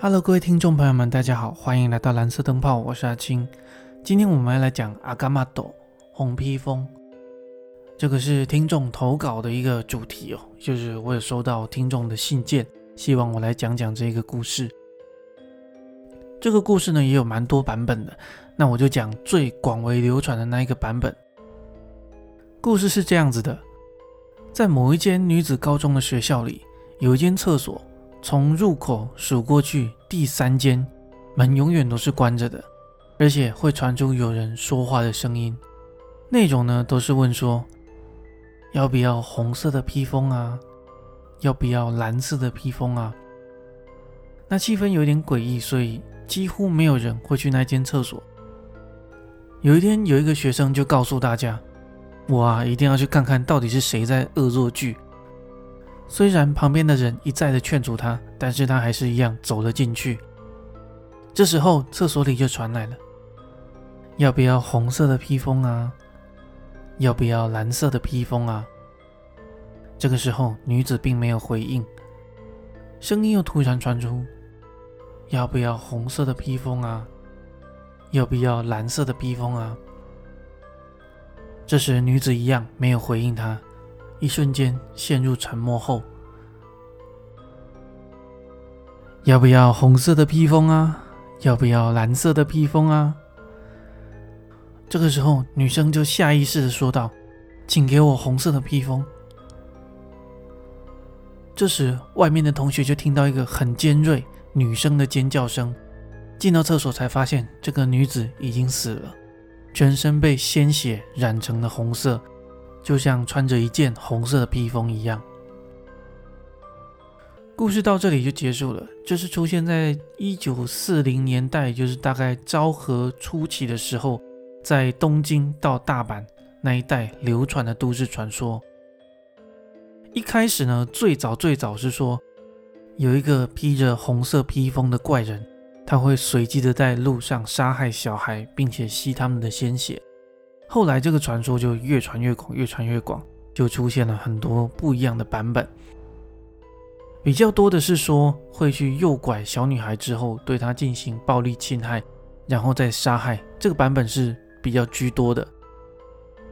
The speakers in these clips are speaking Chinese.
Hello，各位听众朋友们，大家好，欢迎来到蓝色灯泡，我是阿青。今天我们要来讲阿伽马斗红披风，这个是听众投稿的一个主题哦，就是我有收到听众的信件，希望我来讲讲这个故事。这个故事呢也有蛮多版本的，那我就讲最广为流传的那一个版本。故事是这样子的，在某一间女子高中的学校里，有一间厕所。从入口数过去，第三间门永远都是关着的，而且会传出有人说话的声音。那种呢，都是问说要不要红色的披风啊，要不要蓝色的披风啊。那气氛有点诡异，所以几乎没有人会去那间厕所。有一天，有一个学生就告诉大家：“我啊，一定要去看看到底是谁在恶作剧。”虽然旁边的人一再的劝阻他，但是他还是一样走了进去。这时候，厕所里就传来了：“要不要红色的披风啊？要不要蓝色的披风啊？”这个时候，女子并没有回应，声音又突然传出：“要不要红色的披风啊？要不要蓝色的披风啊？”这时，女子一样没有回应他。一瞬间陷入沉默后，要不要红色的披风啊？要不要蓝色的披风啊？这个时候，女生就下意识的说道：“请给我红色的披风。”这时，外面的同学就听到一个很尖锐女生的尖叫声，进到厕所才发现这个女子已经死了，全身被鲜血染成了红色。就像穿着一件红色的披风一样。故事到这里就结束了。这是出现在一九四零年代，就是大概昭和初期的时候，在东京到大阪那一带流传的都市传说。一开始呢，最早最早是说有一个披着红色披风的怪人，他会随机的在路上杀害小孩，并且吸他们的鲜血。后来这个传说就越传越广，越传越广，就出现了很多不一样的版本。比较多的是说会去诱拐小女孩之后，对她进行暴力侵害，然后再杀害。这个版本是比较居多的。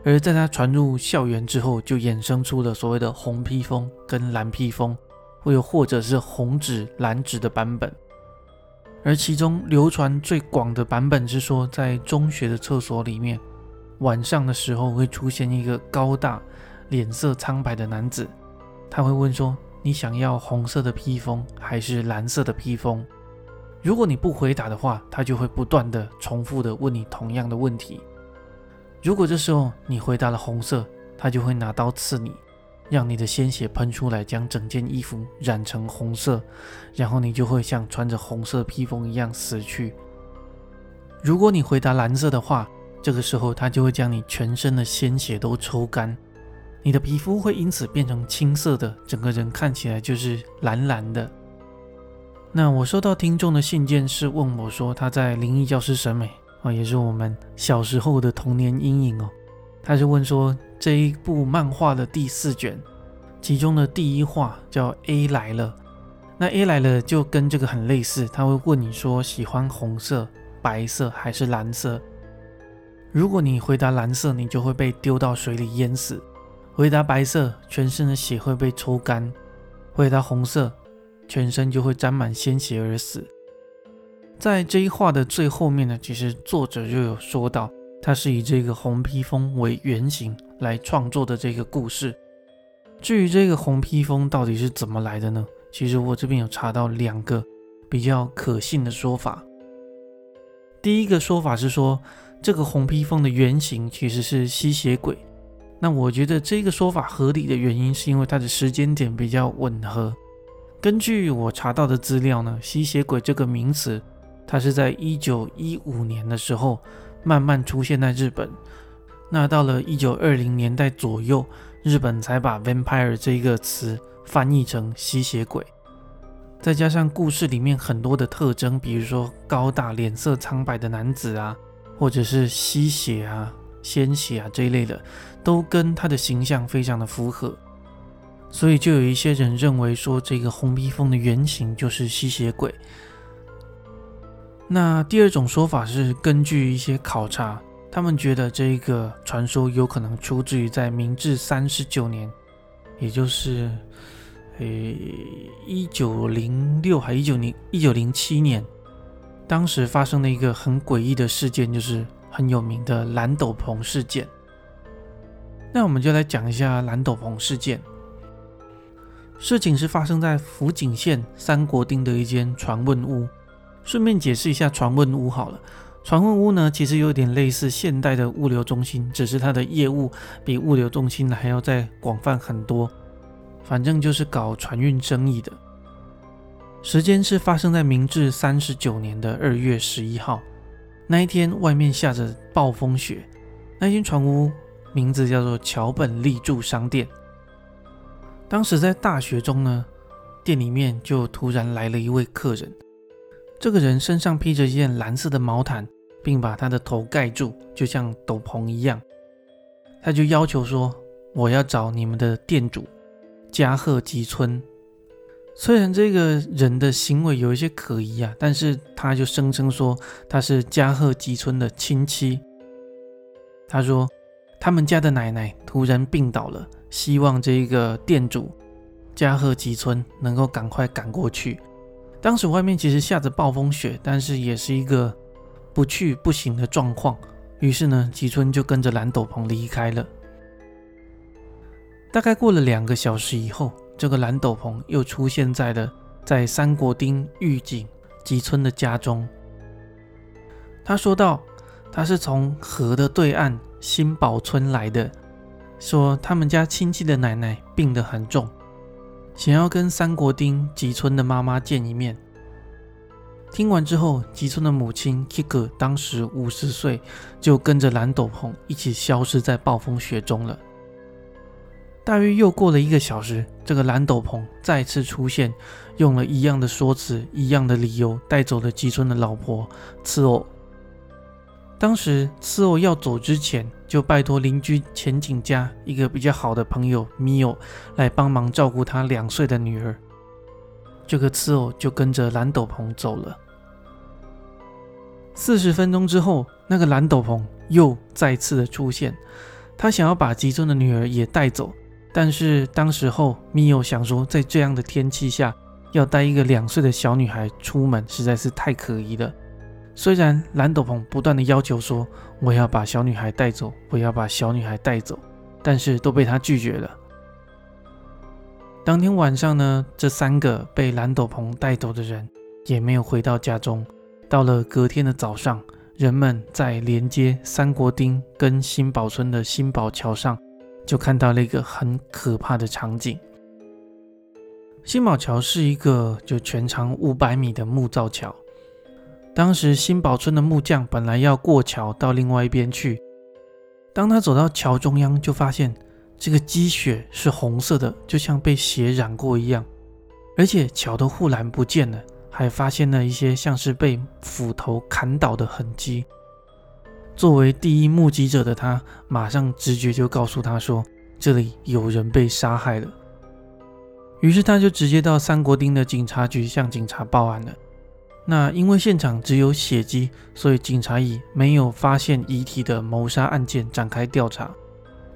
而在他传入校园之后，就衍生出了所谓的红披风跟蓝披风，或又或者是红纸蓝纸的版本。而其中流传最广的版本是说，在中学的厕所里面。晚上的时候会出现一个高大、脸色苍白的男子，他会问说：“你想要红色的披风还是蓝色的披风？”如果你不回答的话，他就会不断的重复的问你同样的问题。如果这时候你回答了红色，他就会拿刀刺你，让你的鲜血喷出来，将整件衣服染成红色，然后你就会像穿着红色披风一样死去。如果你回答蓝色的话，这个时候，他就会将你全身的鲜血都抽干，你的皮肤会因此变成青色的，整个人看起来就是蓝蓝的。那我收到听众的信件是问我说，他在灵异教师审美啊，也是我们小时候的童年阴影哦。他是问说，这一部漫画的第四卷，其中的第一话叫 A 来了，那 A 来了就跟这个很类似，他会问你说，喜欢红色、白色还是蓝色？如果你回答蓝色，你就会被丢到水里淹死；回答白色，全身的血会被抽干；回答红色，全身就会沾满鲜血而死。在这一话的最后面呢，其实作者就有说到，他是以这个红披风为原型来创作的这个故事。至于这个红披风到底是怎么来的呢？其实我这边有查到两个比较可信的说法。第一个说法是说。这个红披风的原型其实是吸血鬼，那我觉得这个说法合理的原因是因为它的时间点比较吻合。根据我查到的资料呢，吸血鬼这个名词，它是在一九一五年的时候慢慢出现在日本，那到了一九二零年代左右，日本才把 vampire 这个词翻译成吸血鬼。再加上故事里面很多的特征，比如说高大、脸色苍白的男子啊。或者是吸血啊、鲜血啊这一类的，都跟他的形象非常的符合，所以就有一些人认为说，这个红披风的原型就是吸血鬼。那第二种说法是根据一些考察，他们觉得这个传说有可能出自于在明治三十九年，也就是呃一九零六还一九零一九零七年，当时发生了一个很诡异的事件，就是很有名的蓝斗篷事件。那我们就来讲一下蓝斗篷事件。事情是发生在福井县三国町的一间传问屋。顺便解释一下传问屋好了。传问屋呢，其实有点类似现代的物流中心，只是它的业务比物流中心还要再广泛很多。反正就是搞船运生意的。时间是发生在明治三十九年的二月十一号。那一天外面下着暴风雪。那间船屋名字叫做桥本立柱商店。当时在大雪中呢，店里面就突然来了一位客人。这个人身上披着一件蓝色的毛毯，并把他的头盖住，就像斗篷一样。他就要求说：“我要找你们的店主加贺吉村。”虽然这个人的行为有一些可疑啊，但是他就声称说他是加贺吉村的亲戚。他说他们家的奶奶突然病倒了，希望这个店主加贺吉村能够赶快赶过去。当时外面其实下着暴风雪，但是也是一个不去不行的状况。于是呢，吉村就跟着蓝斗篷离开了。大概过了两个小时以后，这个蓝斗篷又出现在了在三国町御景吉村的家中。他说道：“他是从河的对岸新堡村来的，说他们家亲戚的奶奶病得很重。”想要跟三国町吉村的妈妈见一面。听完之后，吉村的母亲 Kiko 当时五十岁，就跟着蓝斗篷一起消失在暴风雪中了。大约又过了一个小时，这个蓝斗篷再次出现，用了一样的说辞、一样的理由，带走了吉村的老婆次偶。当时次偶要走之前，就拜托邻居前景家一个比较好的朋友米欧来帮忙照顾他两岁的女儿。这个次偶就跟着蓝斗篷走了。四十分钟之后，那个蓝斗篷又再次的出现，他想要把吉村的女儿也带走，但是当时候米欧想说，在这样的天气下，要带一个两岁的小女孩出门实在是太可疑了。虽然蓝斗篷不断的要求说我要把小女孩带走，我要把小女孩带走，但是都被他拒绝了。当天晚上呢，这三个被蓝斗篷带走的人也没有回到家中。到了隔天的早上，人们在连接三国町跟新堡村的新堡桥上，就看到了一个很可怕的场景。新宝桥是一个就全长五百米的木造桥。当时新宝村的木匠本来要过桥到另外一边去，当他走到桥中央，就发现这个积雪是红色的，就像被血染过一样，而且桥的护栏不见了，还发现了一些像是被斧头砍倒的痕迹。作为第一目击者的他，马上直觉就告诉他说，这里有人被杀害了。于是他就直接到三国町的警察局向警察报案了。那因为现场只有血迹，所以警察以没有发现遗体的谋杀案件展开调查。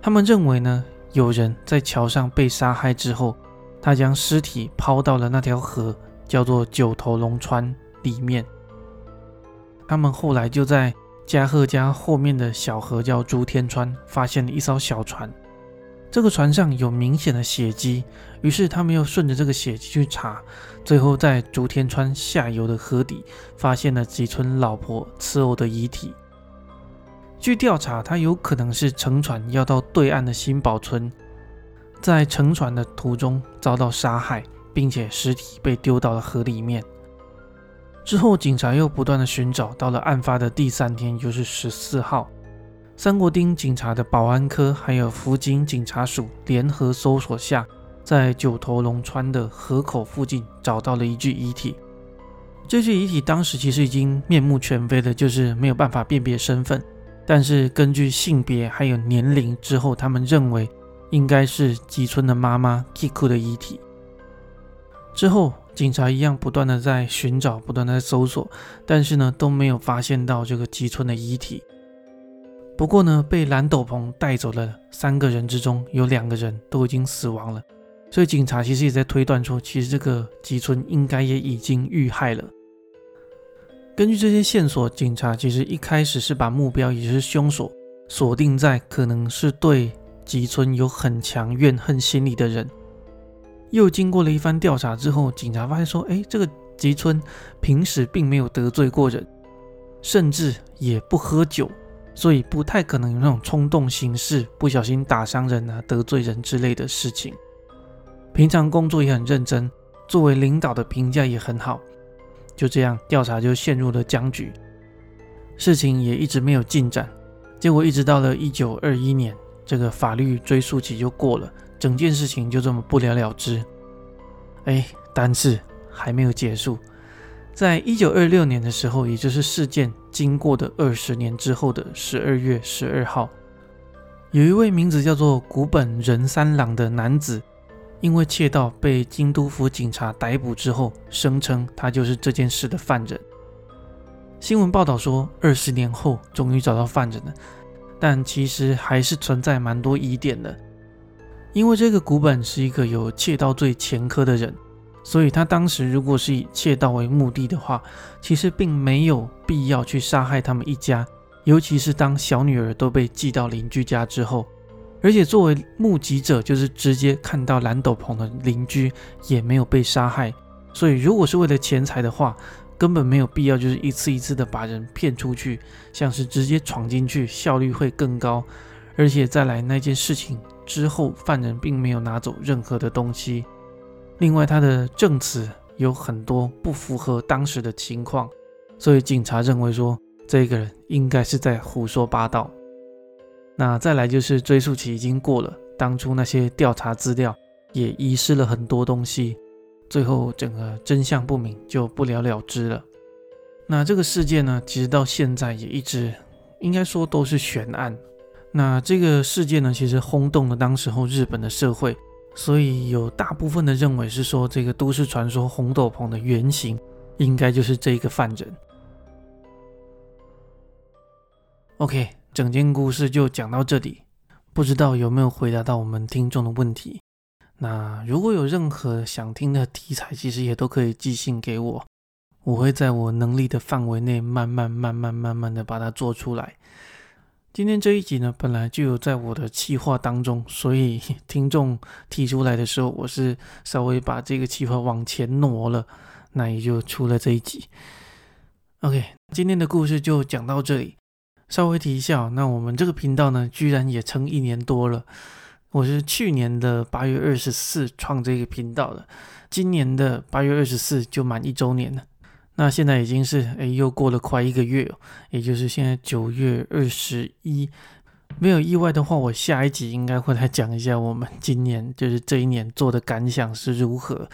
他们认为呢，有人在桥上被杀害之后，他将尸体抛到了那条河，叫做九头龙川里面。他们后来就在加贺家后面的小河叫竹天川，发现了一艘小船。这个船上有明显的血迹，于是他们又顺着这个血迹去查，最后在竹天川下游的河底发现了吉村老婆次偶的遗体。据调查，他有可能是乘船要到对岸的新堡村，在乘船的途中遭到杀害，并且尸体被丢到了河里面。之后，警察又不断的寻找，到了案发的第三天，就是十四号。三国町警察的保安科还有福井警察署联合搜索下，在九头龙川的河口附近找到了一具遗体。这具遗体当时其实已经面目全非的，就是没有办法辨别身份。但是根据性别还有年龄之后，他们认为应该是吉村的妈妈 Kiku 的遗体。之后警察一样不断的在寻找，不断的在搜索，但是呢都没有发现到这个吉村的遗体。不过呢，被蓝斗篷带走的三个人之中，有两个人都已经死亡了，所以警察其实也在推断说，其实这个吉村应该也已经遇害了。根据这些线索，警察其实一开始是把目标，也就是凶手，锁定在可能是对吉村有很强怨恨心理的人。又经过了一番调查之后，警察发现说，哎，这个吉村平时并没有得罪过人，甚至也不喝酒，所以不太可能有那种冲动行事、不小心打伤人啊、得罪人之类的事情。平常工作也很认真，作为领导的评价也很好。就这样，调查就陷入了僵局，事情也一直没有进展。结果一直到了一九二一年，这个法律追溯期就过了，整件事情就这么不了了之。哎，但是还没有结束，在一九二六年的时候，也就是事件经过的二十年之后的十二月十二号，有一位名字叫做古本仁三郎的男子。因为窃盗被京都府警察逮捕之后，声称他就是这件事的犯人。新闻报道说，二十年后终于找到犯人了，但其实还是存在蛮多疑点的。因为这个古本是一个有窃盗罪前科的人，所以他当时如果是以窃盗为目的的话，其实并没有必要去杀害他们一家，尤其是当小女儿都被寄到邻居家之后。而且作为目击者，就是直接看到蓝斗篷的邻居也没有被杀害，所以如果是为了钱财的话，根本没有必要就是一次一次的把人骗出去，像是直接闯进去，效率会更高。而且再来那件事情之后，犯人并没有拿走任何的东西，另外他的证词有很多不符合当时的情况，所以警察认为说这个人应该是在胡说八道。那再来就是追溯期已经过了，当初那些调查资料也遗失了很多东西，最后整个真相不明，就不了了之了。那这个事件呢，其实到现在也一直应该说都是悬案。那这个事件呢，其实轰动了当时候日本的社会，所以有大部分的认为是说这个都市传说红斗篷的原型应该就是这个犯人。OK。整件故事就讲到这里，不知道有没有回答到我们听众的问题。那如果有任何想听的题材，其实也都可以寄信给我，我会在我能力的范围内，慢慢、慢慢、慢慢的把它做出来。今天这一集呢，本来就有在我的计划当中，所以 听众提出来的时候，我是稍微把这个计划往前挪了，那也就出了这一集。OK，今天的故事就讲到这里。稍微提一下，那我们这个频道呢，居然也撑一年多了。我是去年的八月二十四创这个频道的，今年的八月二十四就满一周年了。那现在已经是哎，又过了快一个月，也就是现在九月二十一。没有意外的话，我下一集应该会来讲一下我们今年就是这一年做的感想是如何。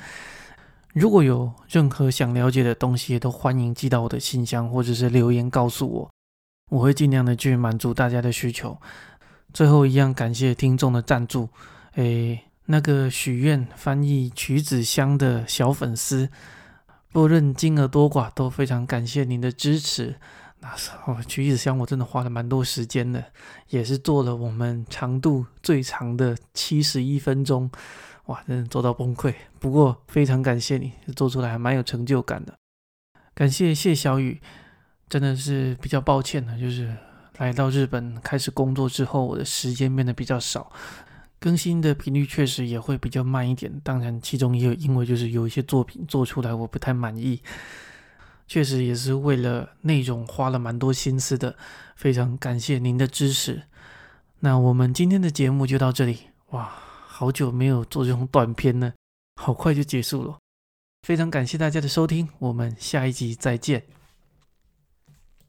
如果有任何想了解的东西，都欢迎寄到我的信箱或者是留言告诉我。我会尽量的去满足大家的需求。最后一样，感谢听众的赞助。诶，那个许愿翻译曲子香的小粉丝，不论金额多寡，都非常感谢您的支持。那时候曲子香我真的花了蛮多时间的，也是做了我们长度最长的七十一分钟，哇，真的做到崩溃。不过非常感谢你，做出来还蛮有成就感的。感谢谢小雨。真的是比较抱歉的，就是来到日本开始工作之后，我的时间变得比较少，更新的频率确实也会比较慢一点。当然，其中也有因为就是有一些作品做出来我不太满意，确实也是为了内容花了蛮多心思的。非常感谢您的支持。那我们今天的节目就到这里，哇，好久没有做这种短片了，好快就结束了。非常感谢大家的收听，我们下一集再见。